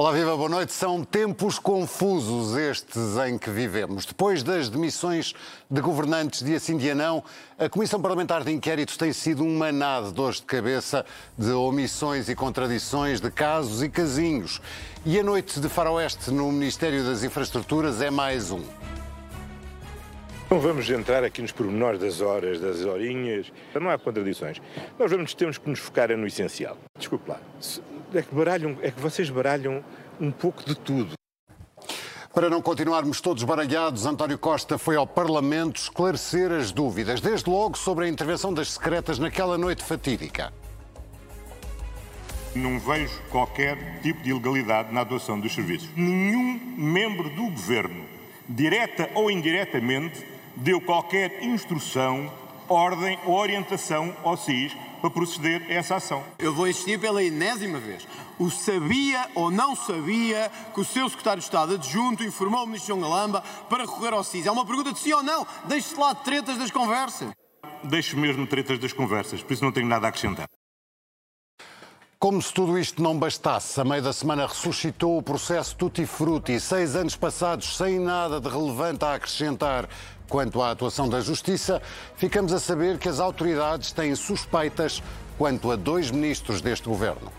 Olá, viva, boa noite. São tempos confusos estes em que vivemos. Depois das demissões de governantes de assim dia não, a Comissão Parlamentar de Inquérito tem sido um manado de dores de cabeça, de omissões e contradições, de casos e casinhos. E a noite de faroeste no Ministério das Infraestruturas é mais um. Não vamos entrar aqui nos pormenores das horas, das horinhas. Não há contradições. Nós vamos, temos que nos focar no essencial. Desculpe lá. É que, baralham, é que vocês baralham um pouco de tudo. Para não continuarmos todos baralhados, António Costa foi ao Parlamento esclarecer as dúvidas, desde logo sobre a intervenção das secretas naquela noite fatídica. Não vejo qualquer tipo de ilegalidade na adoção dos serviços. Nenhum membro do governo, direta ou indiretamente, deu qualquer instrução, ordem ou orientação ao SIS para proceder a essa ação. Eu vou insistir pela enésima vez. O sabia ou não sabia que o seu secretário de Estado adjunto informou o ministro João Galamba para recorrer ao SIS? É uma pergunta de sim ou não. Deixe-se lá de tretas das conversas. Deixo mesmo tretas das conversas, por isso não tenho nada a acrescentar. Como se tudo isto não bastasse, a meio da semana ressuscitou o processo Tutti Frutti, seis anos passados sem nada de relevante a acrescentar quanto à atuação da Justiça, ficamos a saber que as autoridades têm suspeitas quanto a dois ministros deste governo.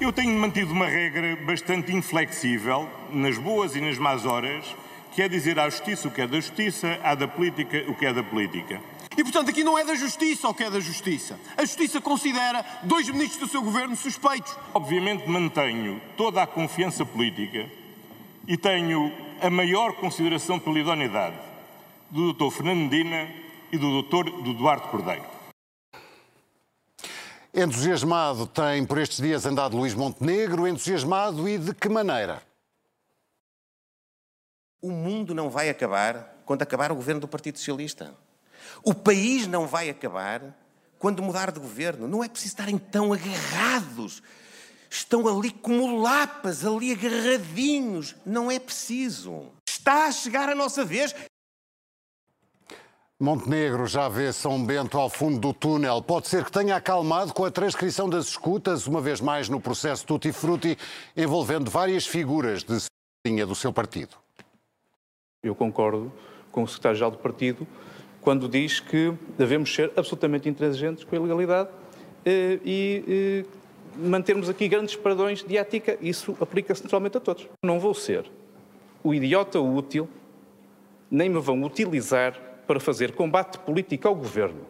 Eu tenho mantido uma regra bastante inflexível, nas boas e nas más horas, que é dizer à Justiça o que é da Justiça, à da política o que é da política. E, portanto, aqui não é da Justiça o que é da Justiça. A Justiça considera dois ministros do seu governo suspeitos. Obviamente mantenho toda a confiança política e tenho a maior consideração pela idoneidade do Dr. Fernando Medina e do Dr. do Duarte Cordeiro. Entusiasmado tem por estes dias andado Luís Montenegro, entusiasmado e de que maneira? O mundo não vai acabar quando acabar o governo do Partido Socialista. O país não vai acabar quando mudar de governo. Não é preciso estarem tão agarrados. Estão ali como lapas, ali agarradinhos. Não é preciso. Está a chegar a nossa vez. Montenegro já vê São Bento ao fundo do túnel. Pode ser que tenha acalmado com a transcrição das escutas, uma vez mais no processo Tutti Frutti, envolvendo várias figuras de linha do seu partido. Eu concordo com o secretário-geral do partido quando diz que devemos ser absolutamente intransigentes com a ilegalidade eh, e eh, mantermos aqui grandes padrões de ética. Isso aplica-se naturalmente a todos. Não vou ser o idiota útil, nem me vão utilizar para fazer combate político ao governo.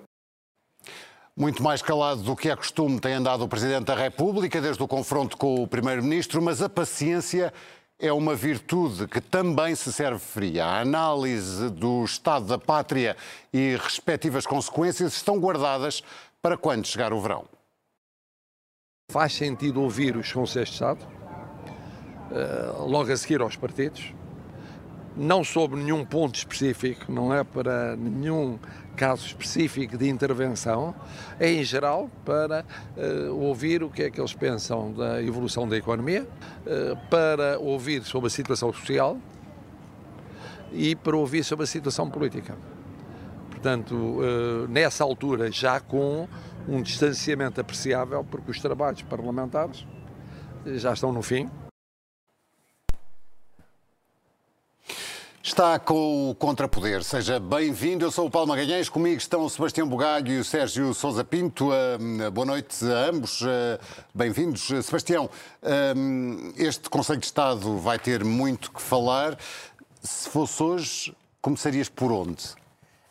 Muito mais calado do que é costume tem andado o Presidente da República desde o confronto com o Primeiro-Ministro, mas a paciência é uma virtude que também se serve fria. A análise do estado da pátria e respectivas consequências estão guardadas para quando chegar o verão. Faz sentido ouvir os Conselhos de Estado, logo a seguir aos partidos, não sobre nenhum ponto específico, não é para nenhum caso específico de intervenção, é em geral para uh, ouvir o que é que eles pensam da evolução da economia, uh, para ouvir sobre a situação social e para ouvir sobre a situação política. Portanto, uh, nessa altura, já com um distanciamento apreciável, porque os trabalhos parlamentares já estão no fim. Está com o Contrapoder. Seja bem-vindo. Eu sou o Paulo Magalhães. Comigo estão o Sebastião Bugalho e o Sérgio Sousa Pinto. Boa noite a ambos. Uh, bem-vindos. Sebastião, este Conselho de Estado vai ter muito que falar. Se fosse hoje, começarias por onde?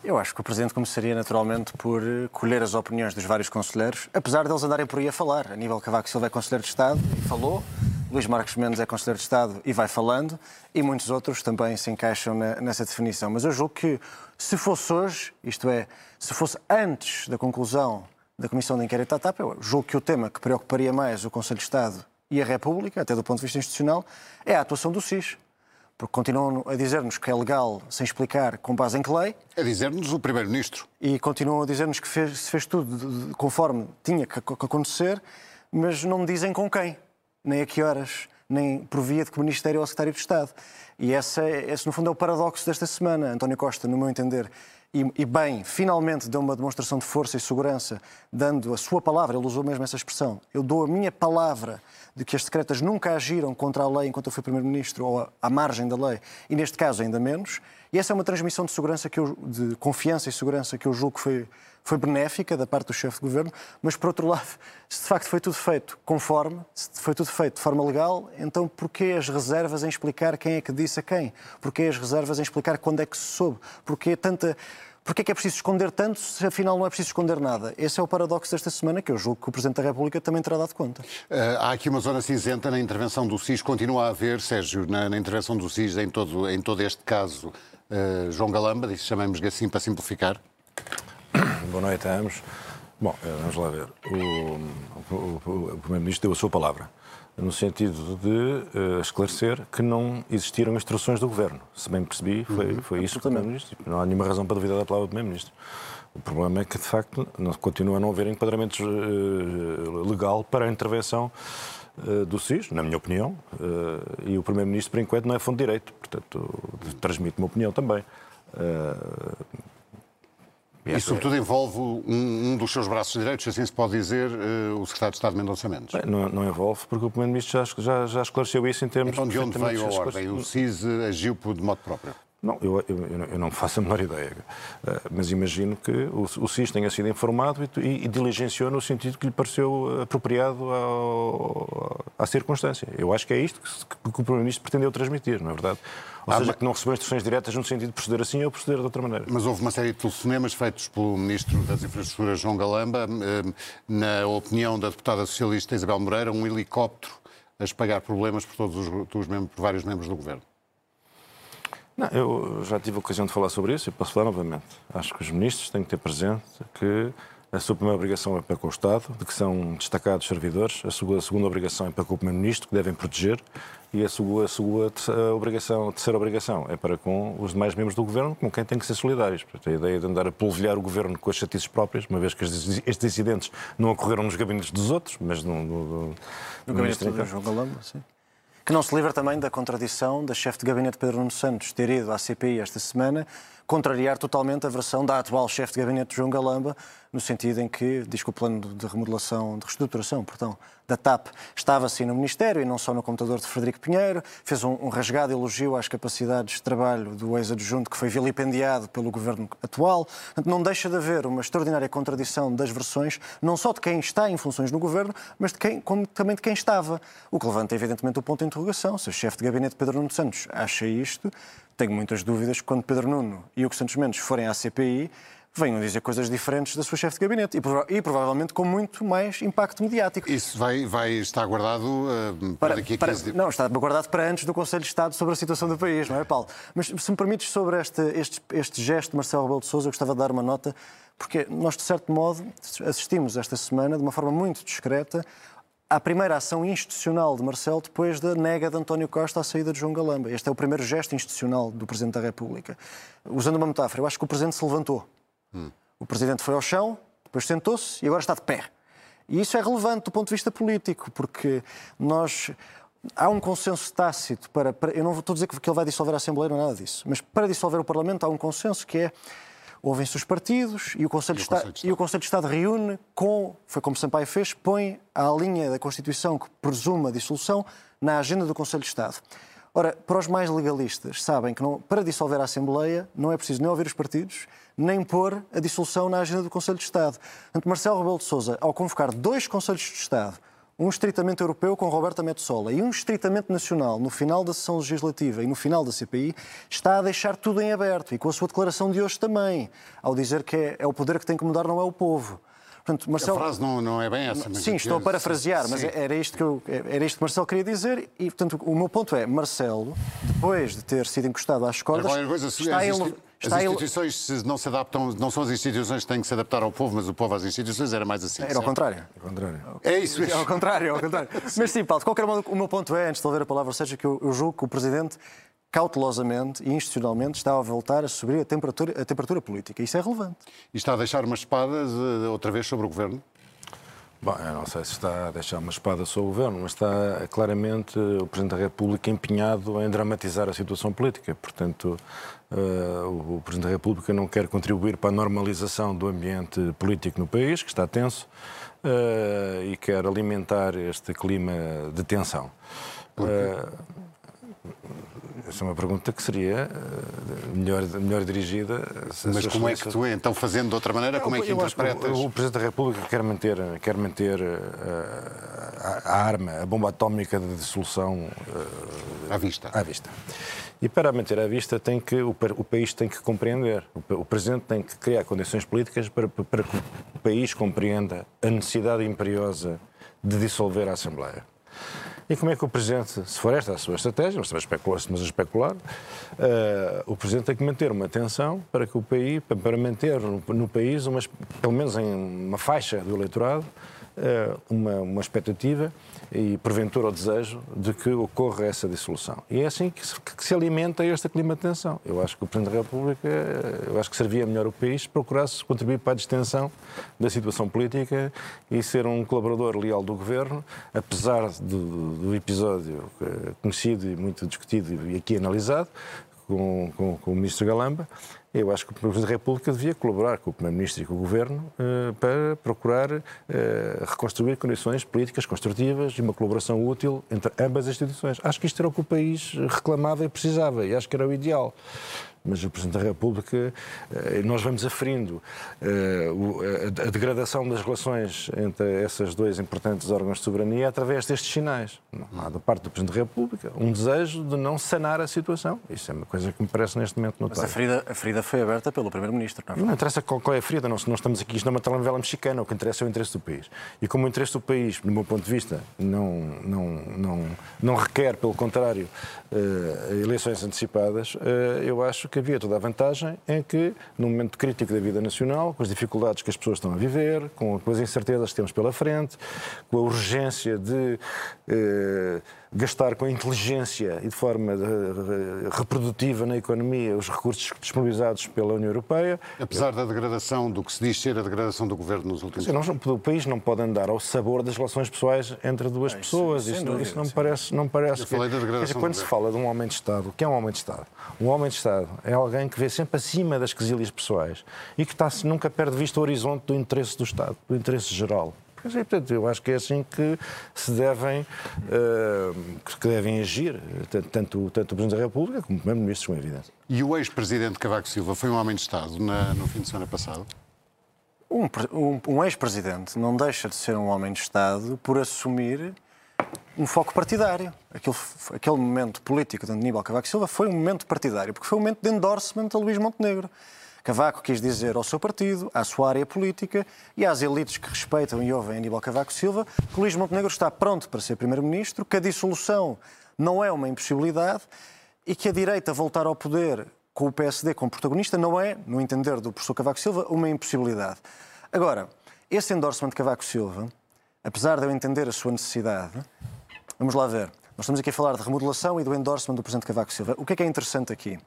Eu acho que o Presidente começaria naturalmente por colher as opiniões dos vários conselheiros, apesar deles andarem por aí a falar. Aníbal Cavaco Silva é Conselheiro de Estado e falou. Luís Marcos Mendes é Conselheiro de Estado e vai falando, e muitos outros também se encaixam na, nessa definição. Mas eu julgo que, se fosse hoje, isto é, se fosse antes da conclusão da Comissão de Inquérito à TAP, eu julgo que o tema que preocuparia mais o Conselho de Estado e a República, até do ponto de vista institucional, é a atuação do SIS. Porque continuam a dizer-nos que é legal sem explicar com base em que lei. A dizer-nos o Primeiro-Ministro. E continuam a dizer-nos que fez, se fez tudo conforme tinha que acontecer, mas não me dizem com quem nem a que horas, nem por via de que Ministério ou Secretário de Estado. E esse, esse, no fundo, é o paradoxo desta semana. António Costa, no meu entender, e, e, bem, finalmente deu uma demonstração de força e segurança, dando a sua palavra, ele usou mesmo essa expressão, eu dou a minha palavra de que as secretas nunca agiram contra a lei enquanto eu fui Primeiro-Ministro ou à margem da lei, e neste caso ainda menos. E essa é uma transmissão de segurança, que eu, de confiança e segurança que eu julgo que foi, foi benéfica da parte do chefe de governo, mas por outro lado, se de facto foi tudo feito conforme, se foi tudo feito de forma legal, então porquê as reservas em explicar quem é que disse a quem? Porquê as reservas em explicar quando é que se soube? Porquê tanta Porquê é que é preciso esconder tanto se afinal não é preciso esconder nada? Esse é o paradoxo desta semana que eu julgo que o Presidente da República também terá dado conta. Uh, há aqui uma zona cinzenta na intervenção do SIS, continua a haver, Sérgio, na, na intervenção do SIS em todo, em todo este caso, uh, João Galamba, chamamos-lhe assim para simplificar. Boa noite a ambos. Bom, eh, vamos lá ver. O, o, o, Primeiro-Ministro deu a sua palavra no sentido de uh, esclarecer que não existiram instruções do Governo. Se bem percebi, foi, uhum. foi isso que o Primeiro-Ministro. Não há nenhuma razão para duvidar da palavra do Primeiro-Ministro. O problema é que, de facto, não, continua a não haver enquadramentos uh, legal para a intervenção uh, do SIS, na minha opinião, uh, e o Primeiro-Ministro, por enquanto, não é fundo de direito. Portanto, transmite uma opinião também. E, sobretudo, envolve um, um, dos seus braços direitos, assim se pode dizer, uh, o Secretário de Estado Mendonça Mendes. Bem, não, não, envolve, porque o Primeiro-Ministro já, já, já, esclareceu isso em termos... Então, de onde veio a ordem? O CIS agiu de modo próprio? Não, eu, eu, eu, não faço a menor ideia. Uh, mas imagino que o, o CIS tenha sido informado e, e, e, diligenciou no sentido que lhe pareceu apropriado ao, à circunstância. Eu acho que é isto que, que o Primeiro-Ministro pretendeu transmitir, não é verdade? Ou ah, seja, que não recebeu instruções diretas no sentido de proceder assim ou proceder de outra maneira. Mas houve uma série de telefonemas feitos pelo Ministro das Infraestruturas, João Galamba, eh, na opinião da deputada socialista Isabel Moreira, um helicóptero a espagar problemas por todos os, por vários membros do Governo. Não, eu já tive a ocasião de falar sobre isso e posso falar novamente. Acho que os ministros têm que ter presente que a sua primeira obrigação é para com o Estado, de que são destacados servidores. A sua segunda obrigação é para com o Primeiro-Ministro, que devem proteger. E a sua, a sua terceira, obrigação, a terceira obrigação é para com os demais membros do Governo, com quem têm que ser solidários. Portanto, a ideia de andar a polvilhar o Governo com as chatices próprias, uma vez que estes incidentes não ocorreram nos gabinetes dos outros, mas no, no, no, no gabinete do João Galamba, sim. Que não se livra também da contradição da chefe de gabinete Pedro Nuno Santos ter ido à CPI esta semana contrariar totalmente a versão da atual chefe de gabinete João Galamba, no sentido em que diz que o plano de remodelação, de reestruturação, portanto, da TAP estava assim no Ministério e não só no computador de Frederico Pinheiro, fez um, um rasgado elogio às capacidades de trabalho do ex-adjunto que foi vilipendiado pelo governo atual. Não deixa de haver uma extraordinária contradição das versões, não só de quem está em funções no governo, mas de quem, como também de quem estava. O que levanta, evidentemente, o ponto de interrogação. Se o chefe de gabinete Pedro Nuno Santos acha isto, tenho muitas dúvidas que quando Pedro Nuno e Hugo Santos Mendes forem à CPI, venham dizer coisas diferentes da sua chefe de gabinete e, prova e, provavelmente com muito mais impacto mediático. Isso vai, vai estar guardado uh, para, daqui a 15 dias? Não, está guardado para antes do Conselho de Estado sobre a situação do país, não é, Paulo? Mas se me permites sobre este, este, este gesto de Marcelo Rebelo de Sousa, eu gostava de dar uma nota, porque nós, de certo modo, assistimos esta semana, de uma forma muito discreta, à primeira ação institucional de Marcelo depois da nega de António Costa à saída de João Galamba. Este é o primeiro gesto institucional do Presidente da República. Usando uma metáfora, eu acho que o Presidente se levantou. Hum. O Presidente foi ao chão, depois sentou-se e agora está de pé. E isso é relevante do ponto de vista político, porque nós. Há um consenso tácito para, para. Eu não estou a dizer que ele vai dissolver a Assembleia, não é nada disso. Mas para dissolver o Parlamento há um consenso que é ouvem-se os partidos e o Conselho, e, o de e o Conselho de Estado reúne com, foi como Sampaio fez, põe a linha da Constituição que presume a dissolução na agenda do Conselho de Estado. Ora, para os mais legalistas, sabem que não, para dissolver a Assembleia não é preciso nem ouvir os partidos, nem pôr a dissolução na agenda do Conselho de Estado. Portanto, Marcelo Rebelo de Sousa, ao convocar dois Conselhos de Estado um estritamente europeu com Roberta Metsola e um estritamente nacional no final da sessão legislativa e no final da CPI, está a deixar tudo em aberto e com a sua declaração de hoje também, ao dizer que é, é o poder que tem que mudar, não é o povo. Portanto, Marcelo... A frase não, não é bem essa. Mas sim, estou a parafrasear, mas era isto, que eu, era isto que Marcelo queria dizer e, portanto, o meu ponto é, Marcelo, depois de ter sido encostado às cordas, coisa, está, em, Está as instituições não se adaptam, não são as instituições que têm que se adaptar ao povo, mas o povo às instituições era mais assim. Era ao contrário. Ao contrário. É isso. É ao contrário, é ao contrário. mas sim, Paulo, de qualquer modo, o meu ponto é, antes de ouvir a palavra, seja que eu, eu julgo que o Presidente cautelosamente e institucionalmente está a voltar a subir a temperatura, a temperatura política. Isso é relevante. E está a deixar umas espadas uh, outra vez sobre o Governo? Bom, eu não sei se está a deixar uma espada sobre o governo, mas está claramente o Presidente da República empenhado em dramatizar a situação política. Portanto, uh, o Presidente da República não quer contribuir para a normalização do ambiente político no país, que está tenso, uh, e quer alimentar este clima de tensão. Uh, essa é uma pergunta que seria uh, melhor, melhor dirigida. Mas como é que tu, então, fazendo de outra maneira, como é que interpretas? O, Presidente da República quer manter, quer manter uh, a, arma, a bomba atómica de dissolução uh, à vista. À vista. E para manter à vista tem que, o, país tem que compreender, o, o, Presidente tem que criar condições políticas para, para que o país compreenda a necessidade imperiosa de dissolver a Assembleia. E como é que o Presidente, se for esta a sua estratégia, nós estamos a especular, estamos a especular uh, o Presidente tem que manter uma atenção para que o país, para manter no, no país, umas, pelo menos em uma faixa do eleitorado, uma, uma expectativa e, porventura, o desejo de que ocorra essa dissolução. E é assim que se, que se alimenta este clima de tensão. Eu acho que o Presidente da República, eu acho que servia melhor o país se procurasse contribuir para a distensão da situação política e ser um colaborador leal do Governo, apesar do, do episódio conhecido e muito discutido e aqui analisado, com, com, com o Ministro Galamba, eu acho que o Presidente da República devia colaborar com o Primeiro-Ministro e com o Governo eh, para procurar eh, reconstruir condições políticas construtivas e uma colaboração útil entre ambas as instituições. Acho que isto era o que o país reclamava e precisava, e acho que era o ideal mas o Presidente da República, eh, nós vamos aferindo eh, a degradação das relações entre esses dois importantes órgãos de soberania através destes sinais. Há da parte do Presidente da República um desejo de não sanar a situação. Isso é uma coisa que me parece neste momento notável. Mas a ferida, a ferida foi aberta pelo Primeiro-Ministro, não é? Não interessa qual, qual é a ferida, não, não estamos aqui, isto não é uma telenovela mexicana, o que interessa é o interesse do país. E como o interesse do país, do meu ponto de vista, não, não, não, não requer, pelo contrário, uh, eleições antecipadas, eu acho que havia toda a vantagem em que, num momento crítico da vida nacional, com as dificuldades que as pessoas estão a viver, com, as incertezas que temos pela frente, com a urgência de eh, gastar com inteligência e de forma reprodutiva na economia os recursos disponibilizados pela União Europeia. Apesar da degradação, do que se diz ser a degradação do governo nos últimos anos. O país não pode andar ao sabor das relações pessoais entre duas é, pessoas. Isso, isso, isso, não me parece. Não parece Eu falei da degradação. Dizer, quando se fala de um homem de Estado, o que é um homem de Estado? Um homem de Estado é alguém que vê sempre acima das quesilhas pessoais e que está, nunca perde de vista o horizonte do interesse do Estado, do interesse geral. Portanto, eu acho que é assim que se devem, uh, que devem agir, tanto, tanto o Presidente da República como o Primeiro-Ministro, com evidência. E o ex-presidente Cavaco Silva foi um homem de Estado na, no fim de semana passado? Um, um, um ex-presidente não deixa de ser um homem de Estado por assumir um foco partidário. Aquele, aquele momento político de Aníbal Cavaco Silva foi um momento partidário, porque foi um momento de endorsement a Luís Montenegro. Cavaco quis dizer ao seu partido, à sua área política e às elites que respeitam e ouvem Aníbal Cavaco Silva que Luís Montenegro está pronto para ser Primeiro-Ministro, que a dissolução não é uma impossibilidade e que a direita voltar ao poder com o PSD como protagonista não é, no entender do professor Cavaco Silva, uma impossibilidade. Agora, esse endorsement de Cavaco Silva, apesar de eu entender a sua necessidade, vamos lá ver. Nós estamos aqui a falar de remodelação e do endorsement do Presidente Cavaco Silva. O que é que é interessante aqui?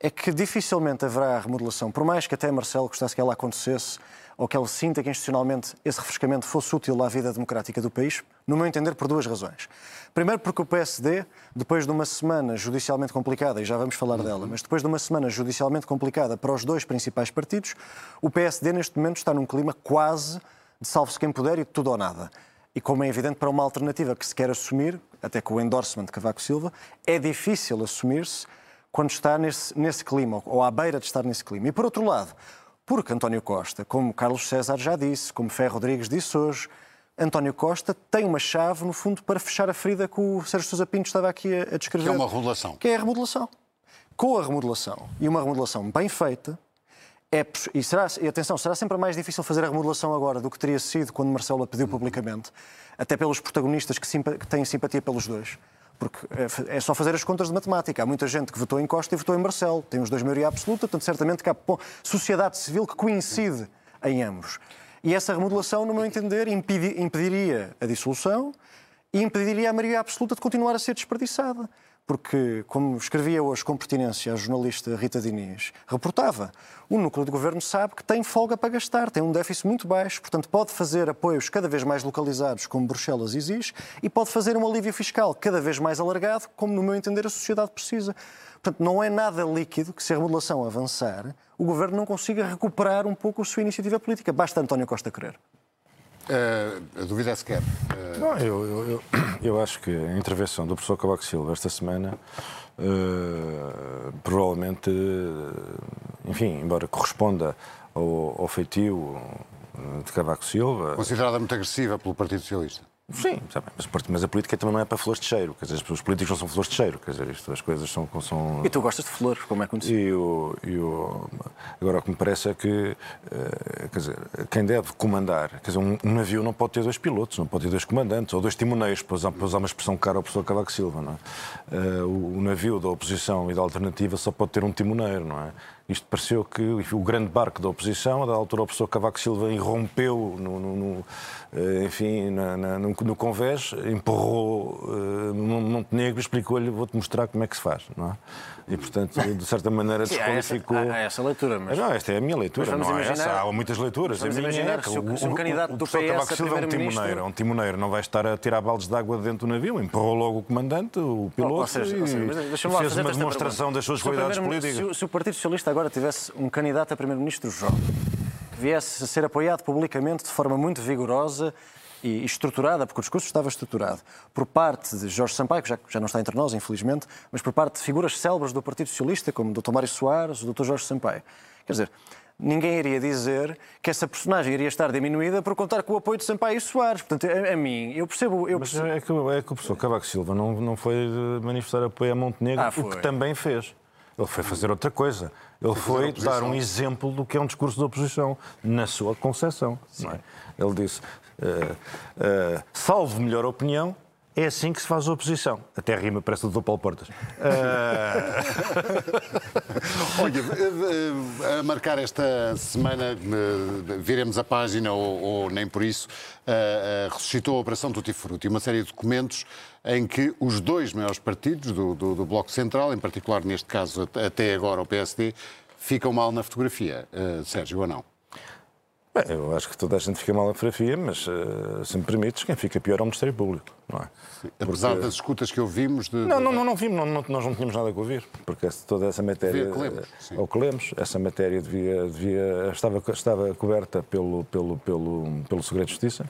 É que dificilmente haverá remodelação, por mais que até Marcelo gostasse que ela acontecesse ou que ele sinta que institucionalmente esse refrescamento fosse útil à vida democrática do país, no meu entender, por duas razões. Primeiro, porque o PSD, depois de uma semana judicialmente complicada, e já vamos falar dela, mas depois de uma semana judicialmente complicada para os dois principais partidos, o PSD neste momento está num clima quase de salve-se quem puder e de tudo ou nada. E como é evidente, para uma alternativa que se quer assumir, até com o endorsement de Cavaco Silva, é difícil assumir-se quando está nesse, nesse clima, ou à beira de estar nesse clima. E por outro lado, porque António Costa, como Carlos César já disse, como Ferro Rodrigues disse hoje, António Costa tem uma chave, no fundo, para fechar a ferida que o Sérgio Sousa Pinto estava aqui a, a descrever. Que é uma remodelação. Que é a remodelação. Com a remodelação, e uma remodelação bem feita, é, e, será, e atenção, será sempre mais difícil fazer a remodelação agora do que teria sido quando Marcelo a pediu publicamente, até pelos protagonistas que, simpa, que têm simpatia pelos dois. Porque é, é só fazer as contas de matemática. Há muita gente que votou em Costa e votou em Marcelo. Tem os dois maioria absoluta, portanto, certamente que há sociedade civil que coincide em ambos. E essa remodelação, no meu entender, impediria a dissolução e impediria a maioria absoluta de continuar a ser desperdiçada. Porque, como escrevia hoje com pertinência a jornalista Rita Diniz, reportava, o núcleo de governo sabe que tem folga para gastar, tem um déficit muito baixo, portanto pode fazer apoios cada vez mais localizados, como Bruxelas exige, e pode fazer um alívio fiscal cada vez mais alargado, como, no meu entender, a sociedade precisa. Portanto, não é nada líquido que, se a remodelação avançar, o governo não consiga recuperar um pouco a sua iniciativa política. Basta António Costa querer. Uh, a dúvida é se quer. Uh... Não, eu, eu, eu, eu, acho que a intervenção do professor Cavaco Silva esta semana uh, provavelmente, enfim, embora corresponda ao, ao feitio de Cavaco Silva. Considerada muito agressiva pelo Partido Socialista. Sim, mas a política também não é para flores de cheiro. Quer dizer, os políticos não são flores de cheiro. Quer dizer, isto, as coisas são, são. E tu gostas de flores, como é conhecido? E o, e o, agora, o que me parece é que eh, quer dizer, quem deve comandar. Quer dizer, um, navio não pode ter dois pilotos, não pode ter dois comandantes ou dois timoneiros, para usar, para usar uma expressão cara ao professor Cavaco Silva. Não é? O, o navio da oposição e da alternativa só pode ter um timoneiro, não é? Isto pareceu que o grande barco da oposição, da altura o professor Cavaco Silva irrompeu no, no, no eh, enfim, na, na, no, no convés, empurrou uh, Montenegro e explicou-lhe, vou-te mostrar como é que se faz, não é? E, portanto, de certa maneira, desqualificou... Há essa, há essa leitura, mas... Não, esta é a minha leitura, não é essa. Há muitas leituras. Vamos imaginar que se, o, se um candidato do PS Cavaco Silva é um timoneiro, um timoneiro, não vai estar a tirar baldes de água dentro do navio, empurrou logo o comandante, o piloto, ou seja, e ou seja, fez uma demonstração das suas qualidades políticas. Se, se o Partido Socialista agora tivesse um candidato a primeiro-ministro jovem, que viesse a ser apoiado publicamente de forma muito vigorosa e estruturada, porque o discurso estava estruturado, por parte de Jorge Sampaio, que já, já não está entre nós, infelizmente, mas por parte de figuras célebres do Partido Socialista, como o Dr. Mário Soares, o Dr. Jorge Sampaio. Quer dizer, ninguém iria dizer que essa personagem iria estar diminuída por contar com o apoio de Sampaio e Soares. Portanto, a, a mim, eu percebo... Eu percebo... Mas é que, é que o professor Cavaco Silva não, não foi manifestar apoio a Montenegro, ah, o que também fez. Ele foi fazer outra coisa. Ele foi, foi dar um exemplo do que é um discurso de oposição, na sua concepção. É? Ele disse: uh, uh, salvo melhor opinião, é assim que se faz a oposição. Até rima, parece o Dr. Paulo Portas. Uh... Olha, a marcar esta semana, viremos a página ou, ou nem por isso, uh, ressuscitou a Operação Tutti Frutti, uma série de documentos em que os dois maiores partidos do, do, do Bloco Central, em particular neste caso até agora o PSD, ficam mal na fotografia. Uh, Sérgio, ou não? Bem, eu acho que toda a gente fica mal na fotografia, mas uh, se me permites, quem fica pior é o Ministério Público, não é? Sim. Apesar porque... das escutas que ouvimos... De... Não, não, não, não vimos, não, não, nós não tínhamos nada a ouvir, porque toda essa matéria... Que lemos, ao que lemos, essa matéria devia, devia, estava, estava coberta pelo, pelo, pelo, pelo Segredo de Justiça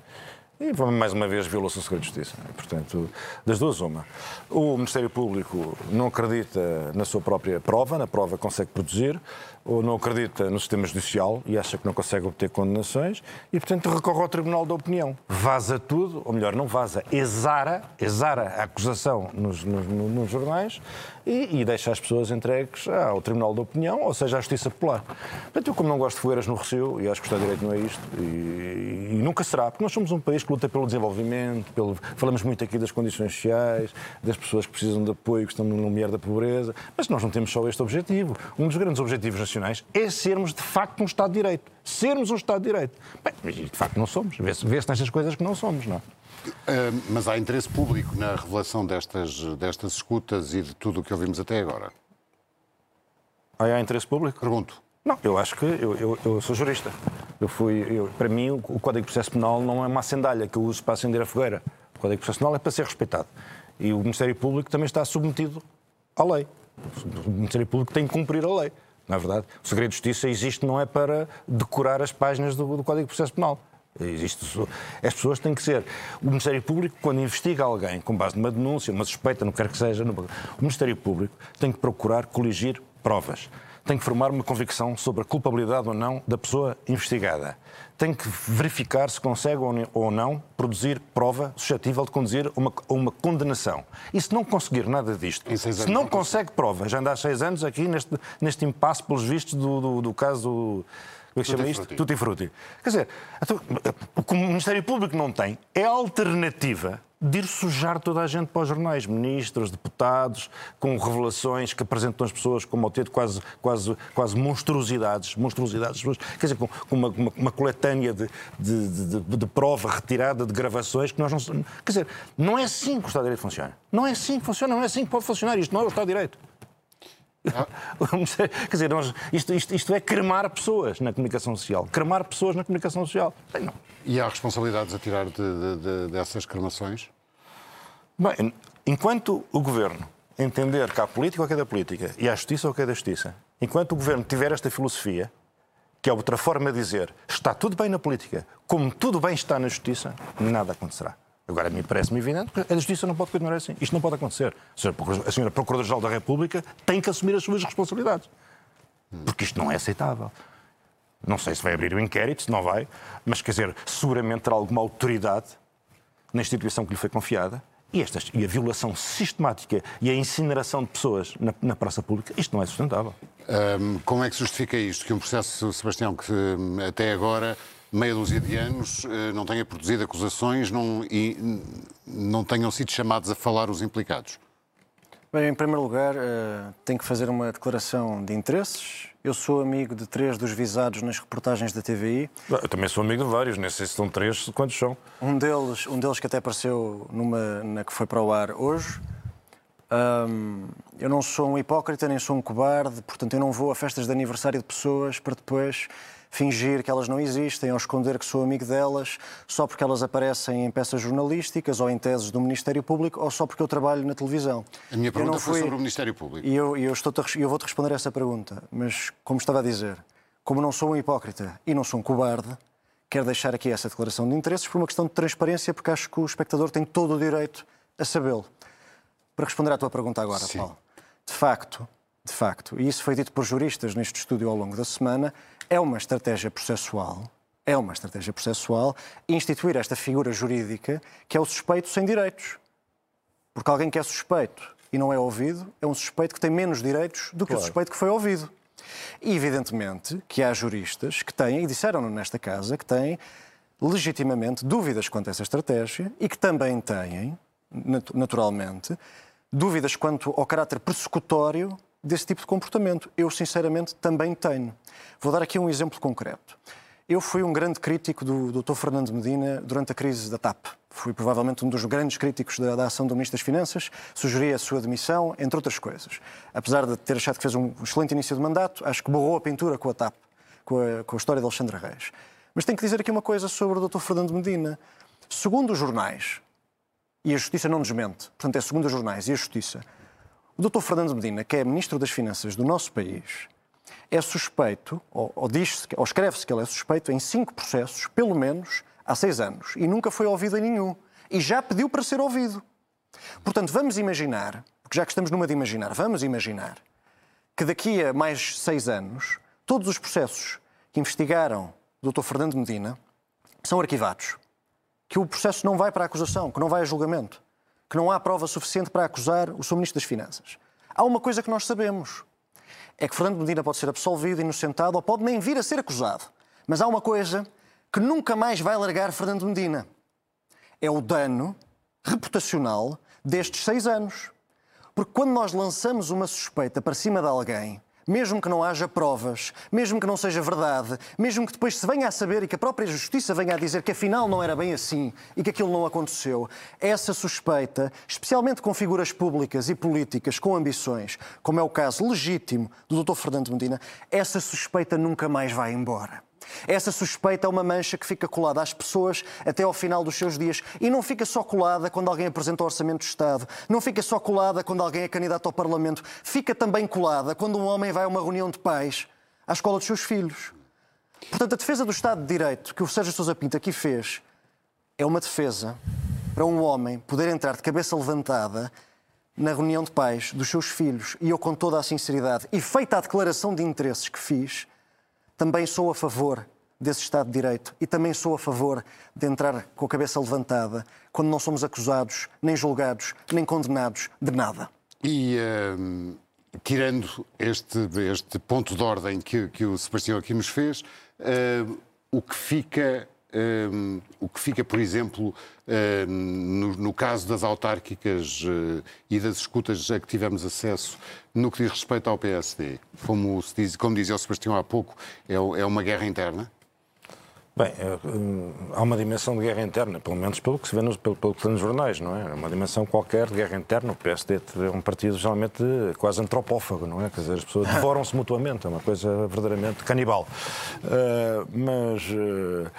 e, mais uma vez, violou-se o segredo de justiça. Portanto, das duas, uma. O Ministério Público não acredita na sua própria prova, na prova que consegue produzir, ou não acredita no sistema judicial e acha que não consegue obter condenações, e, portanto, recorre ao Tribunal da Opinião. Vaza tudo, ou melhor, não vaza, exara, exara a acusação nos, nos, nos jornais e, e, deixa as pessoas entregues ao Tribunal da Opinião, ou seja, à Justiça Popular. Portanto, eu, como não gosto de fogueiras no Recio, e acho que o Estado de Direito não é isto, e, e nunca será, porque nós somos um país que luta pelo desenvolvimento, pelo... falamos muito aqui das condições sociais, das pessoas que precisam de apoio, que estão no limiar da pobreza, mas nós não temos só este objetivo. Um dos grandes objetivos nacionais é sermos de facto um Estado de Direito. Sermos um Estado de Direito. Bem, de facto não somos. Vê-se vê nestas coisas que não somos, não é? Uh, mas há interesse público na revelação destas, destas escutas e de tudo o que ouvimos até agora? Ah, há interesse público? Pergunto. Não, eu acho que eu, eu, eu sou jurista. Eu fui, eu, para mim, o Código de Processo Penal não é uma sandália que eu uso para acender a fogueira. O Código de Processo Penal é para ser respeitado. E o Ministério Público também está submetido à lei. O Ministério Público tem que cumprir a lei. Na é verdade, o segredo de justiça existe não é para decorar as páginas do, do Código de Processo Penal. Existe, as pessoas têm que ser. O Ministério Público, quando investiga alguém com base numa denúncia, uma suspeita, não quer que seja, o Ministério Público tem que procurar coligir provas tem que formar uma convicção sobre a culpabilidade ou não da pessoa investigada. Tem que verificar se consegue ou não produzir prova suscetível de conduzir a uma, uma condenação. E se não conseguir nada disto, se não consegue prova, já anda há seis anos aqui neste, neste impasse pelos vistos do, do, do caso Como é que chama isto? Tutti frutti. Quer dizer, então, o que o Ministério Público não tem é a alternativa de ir sujar toda a gente para os jornais, ministros, deputados, com revelações que apresentam as pessoas como ao ter quase, quase, quase monstruosidades, monstruosidades, quer dizer, com, com uma, uma, uma coletânea de, de, de, de- de prova retirada de gravações que nós não. Quer dizer, não é assim que o Estado de Direito funciona. Não é assim que funciona, não é assim que pode funcionar. Isto não é o Estado de Direito. Quer dizer, nós- isto, isto- isto é cremar pessoas na comunicação social. Cremar pessoas na comunicação social. Bem, não. E há responsabilidades a tirar de- de- de- dessas cremações? Bem, enquanto o governo entender que há política ou que é da política e há justiça ou que é da justiça, enquanto o governo tiver esta filosofia, que é outra forma de dizer está tudo bem na política, como tudo bem está na justiça, nada acontecerá. Agora, a mim parece-me evidente que a justiça não pode continuar assim. Isto não pode acontecer. A senhora- Procuradora-Geral da República tem que assumir as suas responsabilidades. Porque isto não é aceitável. Não sei se vai abrir o inquérito, se não vai, mas quer dizer, seguramente terá alguma autoridade na instituição que lhe foi confiada e, estas, e a violação sistemática e a incineração de pessoas na, na praça pública, isto não é sustentável. Como é que justifica isto? Que um processo, Sebastião, que hum, até agora, meia dúzia de anos, eh, não tenha produzido acusações não, e não tenham sido chamados a falar os implicados? Bem, em primeiro lugar, eh, tenho que fazer uma declaração de interesses. Eu sou amigo de três dos visados nas reportagens da TVI. Eu também sou amigo de vários, nem sei se são três, quantos são. Um deles, um deles que até apareceu numa, na que foi para o ar hoje. Ahm, eu não sou um hipócrita, nem sou um cobarde, portanto eu não vou a festas de aniversário de pessoas para depois fingir que elas não existem ou esconder que sou amigo delas só porque elas aparecem em peças jornalísticas ou em teses do Ministério Público ou só porque eu trabalho na televisão. A minha pergunta foi sobre o Ministério Público. e eu, eu, estou eu vou-te responder essa pergunta, mas como estava a dizer, como não sou um hipócrita e não sou um cobarde, quero deixar aqui essa declaração de interesses por uma questão de transparência, porque acho que o espectador tem todo o direito a sabê-lo. Para responder à tua pergunta agora, Sim. Paulo, de facto, de facto, e isso foi dito por juristas neste estúdio ao longo da semana, é uma estratégia processual, é uma estratégia processual instituir esta figura jurídica que é o suspeito sem direitos. Porque alguém que é suspeito e não é ouvido é um suspeito que tem menos direitos do que o suspeito que foi ouvido. E evidentemente que há juristas que têm, e disseram-no nesta casa, que têm legitimamente dúvidas quanto a essa estratégia e que também têm, natu- naturalmente, dúvidas quanto ao caráter persecutório desse tipo de comportamento. Eu, sinceramente, também tenho. Vou dar aqui um exemplo concreto. Eu fui um grande crítico do Dr. Fernando Medina durante a crise da TAP. Fui provavelmente um dos grandes críticos da, da ação do Ministro das Finanças, sugeri a sua demissão, entre outras coisas. Apesar de ter achado que fez um excelente início de mandato, acho que borrou a pintura com a TAP, com a, com a história de Alexandre Reis. Mas tenho que dizer aqui uma coisa sobre o Dr. Fernando Medina. Segundo os jornais, e a Justiça não desmente, portanto é segundo os jornais e a Justiça, o Dr. Fernando Medina, que é Ministro das Finanças do nosso país, é suspeito, ou, ou diz-se, ou escreve-se que ele é suspeito em cinco processos, pelo menos, há seis anos, e nunca foi ouvido em nenhum. E já pediu para ser ouvido. Portanto, vamos imaginar, porque já que estamos numa de imaginar, vamos imaginar que daqui a mais seis anos, todos os processos que investigaram o Dr. Fernando Medina são arquivados. Que o processo não vai para a acusação, que não vai a julgamento, que não há prova suficiente para acusar o Sr. Ministro das Finanças. Há uma coisa que nós sabemos: é que Fernando Medina pode ser absolvido, inocentado ou pode nem vir a ser acusado. Mas há uma coisa que nunca mais vai largar Fernando Medina: é o dano reputacional destes seis anos. Porque quando nós lançamos uma suspeita para cima de alguém, mesmo que não haja provas, mesmo que não seja verdade, mesmo que depois se venha a saber e que a própria justiça venha a dizer que afinal não era bem assim e que aquilo não aconteceu, essa suspeita, especialmente com figuras públicas e políticas com ambições, como é o caso legítimo do Dr. Fernando Medina, essa suspeita nunca mais vai embora. Essa suspeita é uma mancha que fica colada às pessoas até ao final dos seus dias. E não fica só colada quando alguém apresenta o Orçamento do Estado. Não fica só colada quando alguém é candidato ao Parlamento. Fica também colada quando um homem vai a uma reunião de pais à escola dos seus filhos. Portanto, a defesa do Estado de Direito que o Sérgio Sousa Pinto aqui fez é uma defesa para um homem poder entrar de cabeça levantada na reunião de pais dos seus filhos. E eu, com toda a sinceridade, e feita a declaração de interesses que fiz, também sou a favor desse Estado de Direito e também sou a favor de entrar com a cabeça levantada quando não somos acusados, nem julgados, nem condenados de nada. E hum, tirando este, este ponto de ordem que, que o Sebastião aqui nos fez, uh, o que fica. Um, o que fica, por exemplo, um, no, no, caso das autárquicas uh, e das escutas a que tivemos acesso no que diz respeito ao PSD, como, se diz, como dizia o Sebastião há pouco, é, é uma guerra interna? Bem, é, há uma dimensão de guerra interna, pelo menos pelo que se vê nos, pelo, pelo que se nos jornais, não é? Uma dimensão qualquer de guerra interna. O PSD é um partido geralmente quase antropófago, não é? Quer dizer, as pessoas devoram-se mutuamente, é uma coisa verdadeiramente canibal. Uh, mas, uh,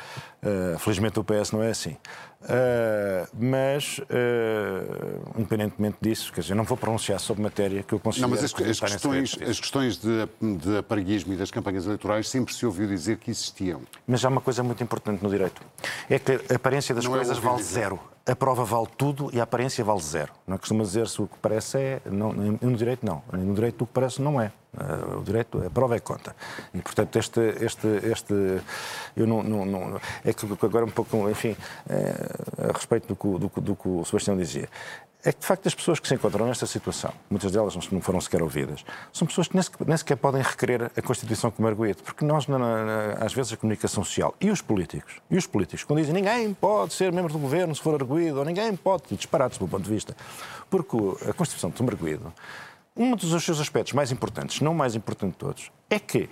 uh, felizmente, o PS não é assim. Uh, mas, uh, independentemente disso, quer dizer, não vou pronunciar sobre matéria que eu considero... Não, mas as, as questões, as questões de, de aparelhismo e das campanhas eleitorais sempre se ouviu dizer que existiam. Mas há uma coisa muito importante no direito. É que a aparência das não é coisas é vale zero. A prova vale tudo e a aparência vale zero. Não é costuma dizer-se o que parece é... Não, no direito não. No direito o que parece não é. Uh, o direito, a prova é conta. E, portanto, este, este, este eu não, não, não é que agora um pouco, enfim, uh, a respeito do que, do, do que o Sebastião dizia, é que, de facto, as pessoas que se encontram nesta situação, muitas delas não foram sequer ouvidas, são pessoas que nem sequer, podem requerer a Constituição como arguído, porque nós, na, na, às vezes, a comunicação social e os políticos, e os políticos, quando dizem ninguém pode ser membro do governo se for arguído, ou ninguém pode, disparados do ponto de vista, porque a Constituição de arguído um dos seus aspectos mais importantes, não mais importante de todos, é que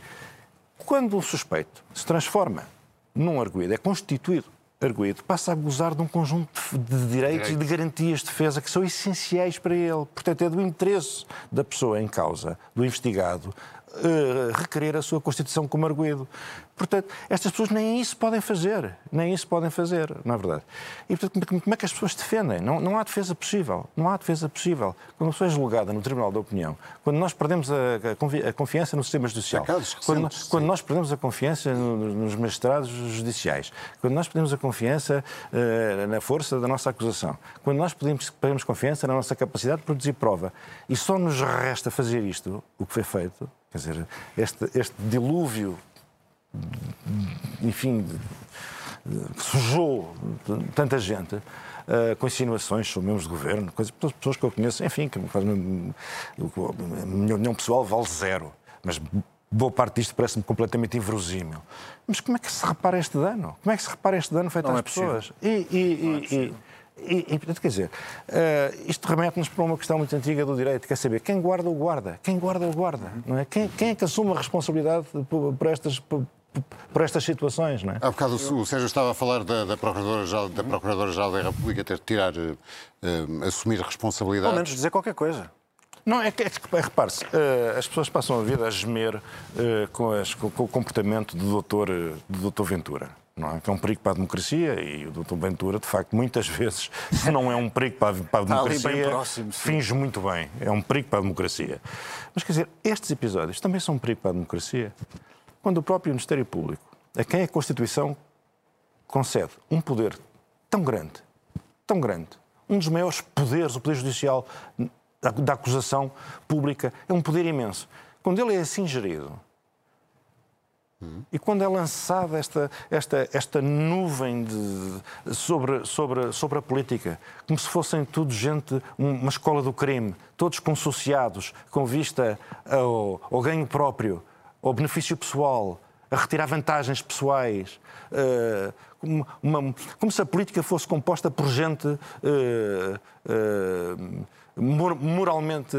quando o suspeito se transforma num arguído, é constituído arguído, passa a gozar de um conjunto de direitos, e de garantias de defesa que são essenciais para ele. Portanto, é do interesse da pessoa em causa, do investigado, uh, requerer a sua constituição como arguído. Portanto, estas pessoas nem isso podem fazer, nem isso podem fazer, não é verdade? E, portanto, como é que as pessoas defendem? Não, não há defesa possível, não há defesa possível. Quando a pessoa é julgada no Tribunal da Opinião, quando nós perdemos a, a confiança no sistema judicial, quando, quando, nós perdemos a confiança no, nos magistrados judiciais, quando nós perdemos a confiança uh, na força da nossa acusação, quando nós perdemos, perdemos confiança na nossa capacidade de produzir prova, e só nos resta fazer isto, o que foi feito, quer dizer, este, este dilúvio enfim, que sujou tanta gente uh, com insinuações sobre membros do governo, coisas, pessoas que eu conheço, enfim, que fazem, a minha opinião pessoal vale zero, mas boa parte disto parece-me completamente inverosímil. Mas como é que se repara este dano? Como é que se repara este dano feito Não às é pessoas? E, e, e, e, e, portanto, quer dizer, uh, isto remete-nos para uma questão muito antiga do direito, quer saber quem guarda o guarda, quem guarda o guarda, não é? Quem, quem é que assume a responsabilidade por, por estas, por, por estas situações. Não é? Há bocado o Sérgio estava a falar da, da Procuradora-Geral da, Procuradora da República ter de tirar, uh, uh, assumir responsabilidade. Pelo menos dizer qualquer coisa. Não, é que, é que repare-se, uh, as pessoas passam a vida a gemer com, as, com, com, o comportamento do doutor, do doutor Ventura. Não é? Que é um perigo para a democracia e o doutor Ventura, de facto, muitas vezes, se não é um perigo para a, para a democracia, próximo, finge muito bem. É um perigo para a democracia. Mas, quer dizer, estes episódios também são um perigo para a democracia quando o próprio Ministério Público, a quem a Constituição concede um poder tão grande, tão grande, um dos maiores poderes, o Poder Judicial da acusação pública, é um poder imenso. Quando ele é assim gerido. E quando é lançada esta, esta, esta nuvem de, sobre, sobre, sobre a política, como se fossem tudo gente, uma escola do crime, todos consociados, com vista ao, ao ganho próprio, ao benefício pessoal, a retirar vantagens pessoais, uh, uma, como se a política fosse composta por gente uh, uh, moralmente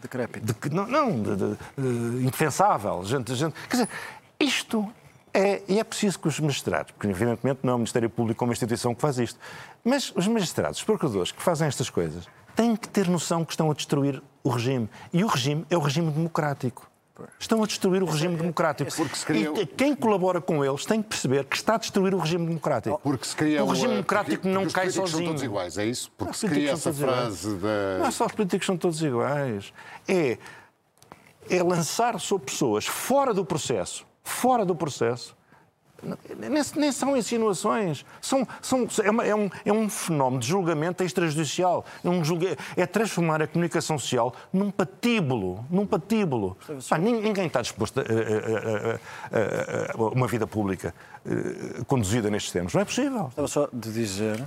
decrépita. De, não, não de, de, indefensável. Gente, gente, quer dizer, isto é, e é preciso que os magistrados, porque evidentemente não é o Ministério Público como instituição que faz isto, mas os magistrados, os procuradores que fazem estas coisas, têm que ter noção que estão a destruir o regime. E o regime é o regime democrático. Estão a destruir o regime democrático. E quem colabora com eles tem que perceber que está a destruir o regime democrático. Porque se cria o regime democrático não cai sozinho. Os são todos iguais, é isso? Porque se cria essa frase da... Não é só os políticos são todos iguais. É, é lançar sobre pessoas fora do processo, fora do processo, nem, nem são insinuações. São, são, é, uma, é, um, é um fenómeno de julgamento extrajudicial. É, um julga, é transformar a comunicação social num patíbulo. Num patíbulo. Pá, ninguém está disposto a, a, a, a, uma vida pública uh, conduzida nestes termos. Não é possível. Estava só de dizer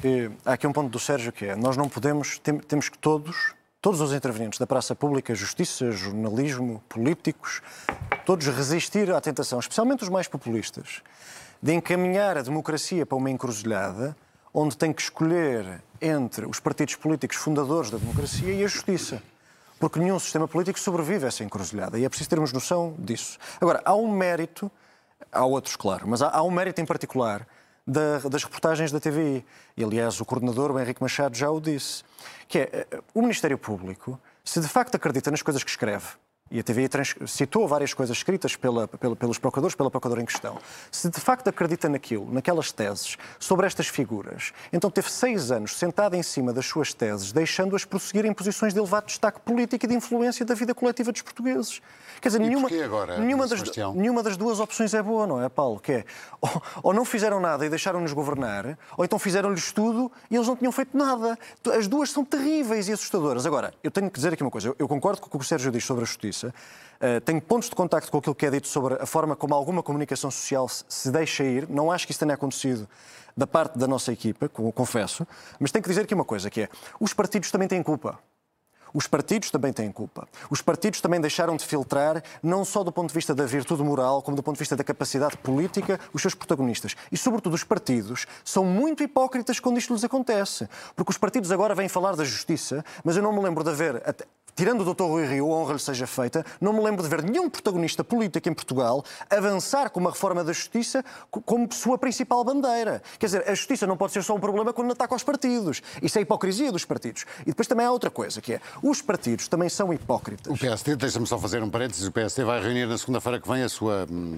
que há aqui um ponto do Sérgio que é nós não podemos, tem, temos que todos todos os intervenientes da praça pública, justiça, jornalismo, políticos, todos resistir à tentação, especialmente os mais populistas, de encaminhar a democracia para uma encruzilhada onde tem que escolher entre os partidos políticos fundadores da democracia e a justiça. Porque nenhum sistema político sobrevive a essa encruzilhada e é preciso termos noção disso. Agora, há um mérito, há outros, claro, mas há, há um mérito em particular da, das reportagens da TVI. E, aliás, o coordenador, o Henrique Machado, já o disse. Que é, eh, o Ministério Público, se de facto acredita nas coisas que escreve, e a TVI citou várias coisas escritas pela, pela, pelos procuradores, pela procuradora em questão. Se de facto acredita naquilo, naquelas teses, sobre estas figuras, então teve seis anos sentado em cima das suas teses, deixando-as prosseguir em posições de elevado destaque político e de influência da vida coletiva dos portugueses. Quer dizer, nenhuma, agora, nenhuma, das, nenhuma das duas opções é boa, não é, Paulo? Que é, ou, ou não fizeram nada e deixaram-nos governar, ou então fizeram-lhes tudo e eles não tinham feito nada. As duas são terríveis e assustadoras. Agora, eu tenho que dizer aqui uma coisa. Eu, eu concordo com o que o Sérgio diz sobre a justiça. Uh, tenho pontos de contacto com aquilo que é dito sobre a forma como alguma comunicação social se, se deixa ir. Não acho que isso tenha acontecido da parte da nossa equipa, confesso. Mas tenho que dizer aqui uma coisa, que é, os partidos também têm culpa. Os partidos também têm culpa. Os partidos também deixaram de filtrar, não só do ponto de vista da virtude moral, como do ponto de vista da capacidade política, os seus protagonistas. E, sobretudo, os partidos são muito hipócritas quando isto lhes acontece. Porque os partidos agora vêm falar da justiça, mas eu não me lembro de haver, tirando o Dr. Rui Rio, honra lhe seja feita, não me lembro de ver nenhum protagonista político em Portugal avançar com uma reforma da justiça como sua principal bandeira. Quer dizer, a justiça não pode ser só um problema quando ataca aos partidos. Isso é a hipocrisia dos partidos. E depois também há outra coisa, que é os partidos também são hipócritas. O PSD, deixa-me só fazer um parênteses, o PSD vai reunir na segunda-feira que vem a sua, hum,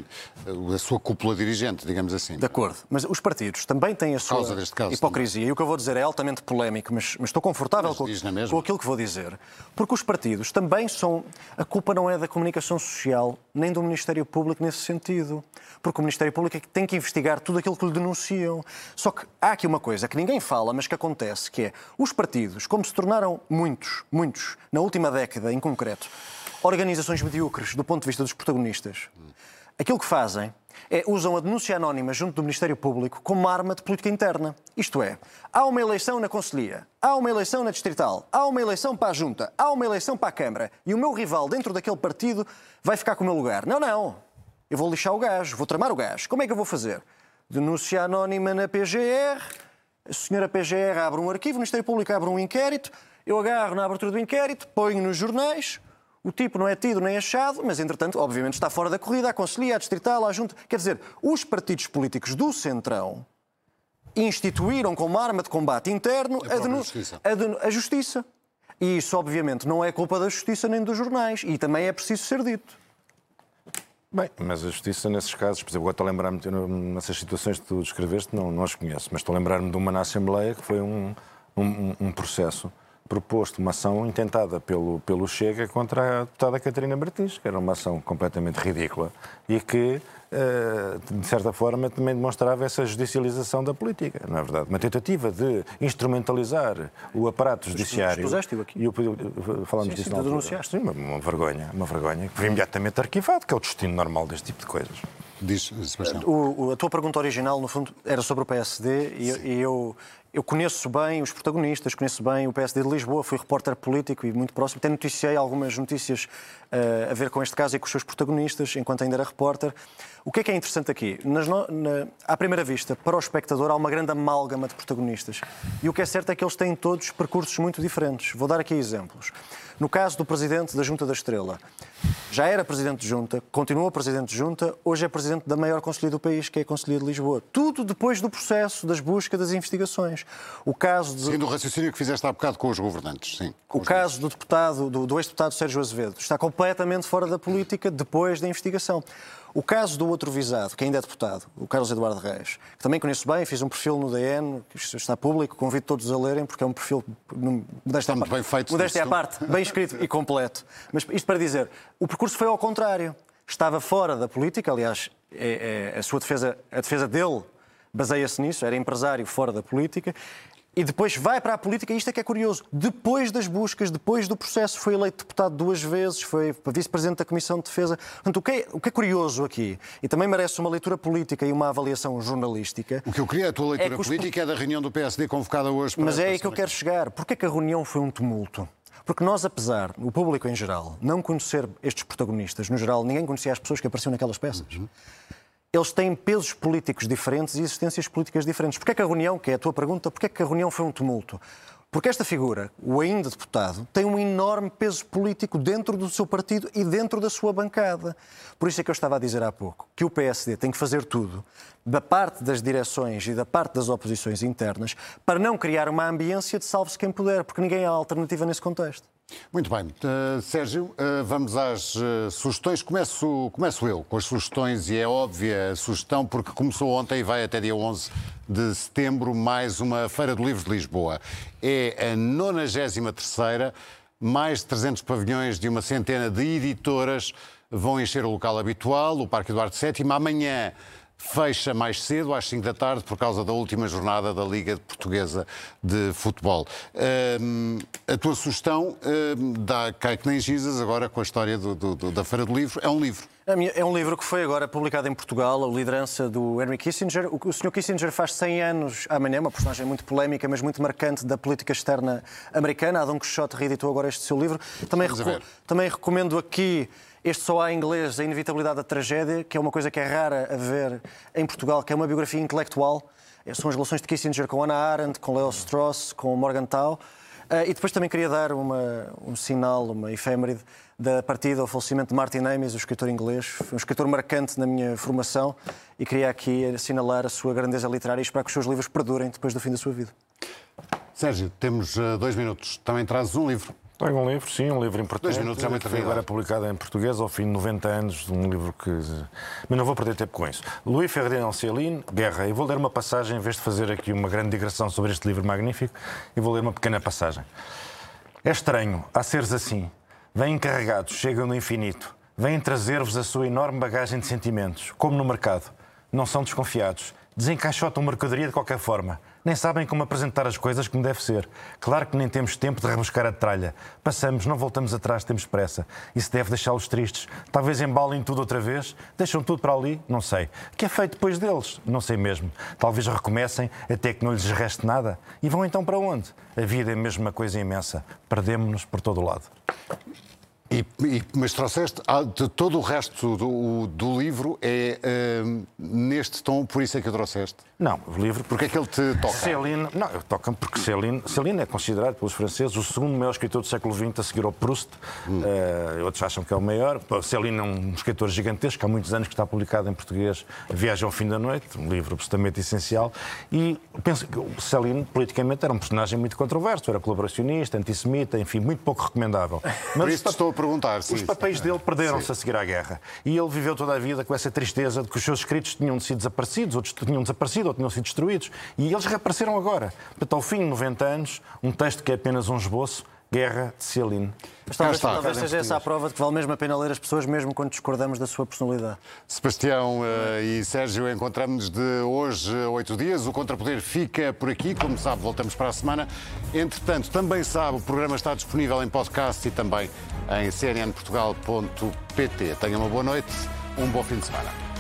a sua cúpula dirigente, digamos assim. De acordo, mas os partidos também têm a sua caso, hipocrisia. Também. E o que eu vou dizer é altamente polémico, mas, mas estou confortável mas com, com aquilo que vou dizer. Porque os partidos também são. A culpa não é da comunicação social, nem do Ministério Público nesse sentido. Porque o Ministério Público é que tem que investigar tudo aquilo que lhe denunciam. Só que há aqui uma coisa que ninguém fala, mas que acontece, que é os partidos, como se tornaram muitos, muitos, na última década em concreto, organizações medíocres do ponto de vista dos protagonistas, aquilo que fazem é usam a denúncia anónima junto do Ministério Público como arma de política interna. Isto é, há uma eleição na Conselhia, há uma eleição na Distrital, há uma eleição para a Junta, há uma eleição para a Câmara e o meu rival dentro daquele partido vai ficar com o meu lugar. Não, não. Eu vou lixar o gajo, vou tramar o gajo. Como é que eu vou fazer? Denúncia anónima na PGR, a senhora PGR abre um arquivo, o Ministério Público abre um inquérito, eu agarro na abertura do inquérito, ponho nos jornais, o tipo não é tido nem achado, mas entretanto, obviamente, está fora da corrida, a Conselhia, a Distrital, a Junta. Quer dizer, os partidos políticos do Centrão instituíram como arma de combate interno a, a, justiça. A, a justiça. E isso, obviamente, não é culpa da justiça nem dos jornais. E também é preciso ser dito. Bem, mas a justiça nesses casos, por exemplo, agora estou a lembrar-me, nessas situações que tu descreveste, não, não as conheço, mas estou a lembrar-me de uma na Assembleia que foi um, um, um processo proposto uma ação intentada pelo, pelo Chega contra a deputada Catarina Martins, que era uma ação completamente ridícula e que, eh, de certa forma, também demonstrava essa judicialização da política, não é verdade? Uma tentativa de instrumentalizar o aparato judiciário. Expuseste-o aqui. E eu, falamos sim, disso sim, denunciaste. Sim, uma, uma vergonha, uma vergonha, que foi imediatamente arquivado, que é o destino normal deste tipo de coisas. Diz, Sebastião. O, a tua pergunta original, no fundo, era sobre o PSD e, e eu, eu conheço bem os protagonistas, conheço bem o PSD de Lisboa, fui repórter político e muito próximo. Até noticiei algumas notícias uh, a ver com este caso e com os seus protagonistas, enquanto ainda era repórter. O que é que é interessante aqui? Nas, na, à primeira vista, para o espectador, há uma grande amálgama de protagonistas. E o que é certo é que eles têm todos percursos muito diferentes. Vou dar aqui exemplos. No caso do presidente da Junta da Estrela, já era presidente de junta, continua presidente de junta, hoje é presidente da maior conselhia do país, que é a Conselhia de Lisboa. Tudo depois do processo, das buscas, das investigações. O caso de... Sim, do raciocínio que fizeste há bocado com os governantes, sim. O caso do deputado, do, do ex-deputado Sérgio Azevedo, está completamente fora da política depois da investigação. O caso do outro visado, que ainda é deputado, o Carlos Eduardo Reis, que também conheço bem, fiz um perfil no DN, que está público, convido todos a lerem, porque é um perfil modéstia, muito bem feito. Modéstia à parte, bem escrito e completo. Mas isto para dizer, o percurso foi ao contrário. Estava fora da política, aliás, é, é, a sua defesa, a defesa dele baseia-se nisso, era empresário fora da política, e depois vai para a política, e isto é que é curioso. Depois das buscas, depois do processo, foi eleito deputado duas vezes, foi vice-presidente da Comissão de Defesa. Portanto, o que, é, o que é curioso aqui, e também merece uma leitura política e uma avaliação jornalística. O que eu queria, a tua leitura é política, é da reunião do PSD convocada hoje para Mas é aí que eu quero chegar. Porquê é que a reunião foi um tumulto? Porque nós, apesar, o público em geral, não conhecer estes protagonistas, no geral, ninguém conhecia as pessoas que apareciam naquelas peças. Eles têm pesos políticos diferentes e existências políticas diferentes. Porquê é que a reunião, que é a tua pergunta, porquê é que a reunião foi um tumulto? Porque esta figura, o ainda deputado, tem um enorme peso político dentro do seu partido e dentro da sua bancada. Por isso é que eu estava a dizer há pouco que o PSD tem que fazer tudo, da parte das direções e da parte das oposições internas, para não criar uma ambiência de salve-se quem puder, porque ninguém há alternativa nesse contexto. Muito bem. Uh, Sérgio, uh, vamos às uh, sugestões. Começo, começo eu com as sugestões e é óbvia a sugestão porque começou ontem e vai até dia 11 de setembro mais uma Feira do Livro de Lisboa. É a 93ª, mais de 300 pavilhões de uma centena de editoras vão encher o local habitual, o Parque Eduardo VII. Amanhã fecha mais cedo, às 5 da tarde, por causa da última jornada da Liga Portuguesa de Futebol. A tua sugestão um, dá cai que nem gizas agora com a história do, do, da Feira do Livro. É um livro. É um livro que foi agora publicado em Portugal, a liderança do Henry Kissinger. O Sr. Kissinger faz 100 anos amanhã, uma personagem muito polémica, mas muito marcante da política externa americana. A Don Quixote reeditou agora este seu livro. Também, reco também recomendo aqui este só há em inglês, A Inevitabilidade da Tragédia, que é uma coisa que é rara a ver em Portugal, que é uma biografia intelectual. São as relações de Kissinger com Anna Arendt, com Leo Strauss, com Morgenthau. Uh, e depois também queria dar uma, um sinal, uma efêméride da partida ao falecimento de Martin Amis, o escritor inglês. Foi um escritor marcante na minha formação e queria aqui assinalar a sua grandeza literária e esperar que os seus livros perdurem depois do fim da sua vida. Sérgio, temos uh, dois minutos. Também trazes um livro. Trago um livro, sim, um livro importante. Dois minutos é muito Foi agora publicado em português ao fim de 90 anos, um livro que. Mas não vou perder tempo com isso. Louis Ferdinand Céline, Guerra. E vou ler uma passagem, em vez de fazer aqui uma grande digressão sobre este livro magnífico, e vou ler uma pequena passagem. É estranho, há seres assim. Vêm carregados, chegam no infinito. Vêm trazer-vos a sua enorme bagagem de sentimentos, como no mercado. Não são desconfiados. Desencaixotam mercadoria de qualquer forma nem sabem como apresentar as coisas como deve ser. Claro que nem temos tempo de rebuscar a tralha. Passamos, não voltamos atrás, temos pressa. Isso deve deixá-los tristes. Talvez embalem tudo outra vez. Deixam tudo para ali? Não sei. O que é feito depois deles? Não sei mesmo. Talvez recomecem até que não lhes reste nada. E vão então para onde? A vida é mesmo uma coisa imensa. Perdemos-nos por todo o lado. E, e, mas trouxeste ah, de todo o resto do, do livro é uh, neste tom, por isso é que o trouxeste? Não, o livro. Porque é que ele te toca? Céline, não, toca porque Céline, Céline é considerado pelos franceses o segundo maior escritor do século XX a seguir ao Proust. Hum. Uh, outros acham que é o maior. Céline é um escritor gigantesco, há muitos anos que está publicado em português Viagem ao Fim da Noite, um livro absolutamente essencial. E penso que Céline, politicamente, era um personagem muito controverso, era colaboracionista, antissemita, enfim, muito pouco recomendável. Mas Por isso estou perguntar. Os papéis dele perderam-se a seguir à guerra. E ele viveu toda a vida com essa tristeza de que os seus escritos tinham sido desaparecidos, outros tinham desaparecido, ou tinham sido destruídos. E eles reapareceram agora. Portanto, ao fim de 90 anos, um texto que é apenas um esboço, Guerra de Celine. Mas talvez, talvez seja essa a prova de que vale mesmo a pena ler as pessoas, mesmo quando discordamos da sua personalidade. Sebastião uh, e Sérgio, encontramos-nos de hoje a oito dias. O Contrapoder fica por aqui. Como sabe, voltamos para a semana. Entretanto, também sabe, o programa está disponível em podcast e também em cnnportugal.pt. Tenha uma boa noite, um bom fim de semana.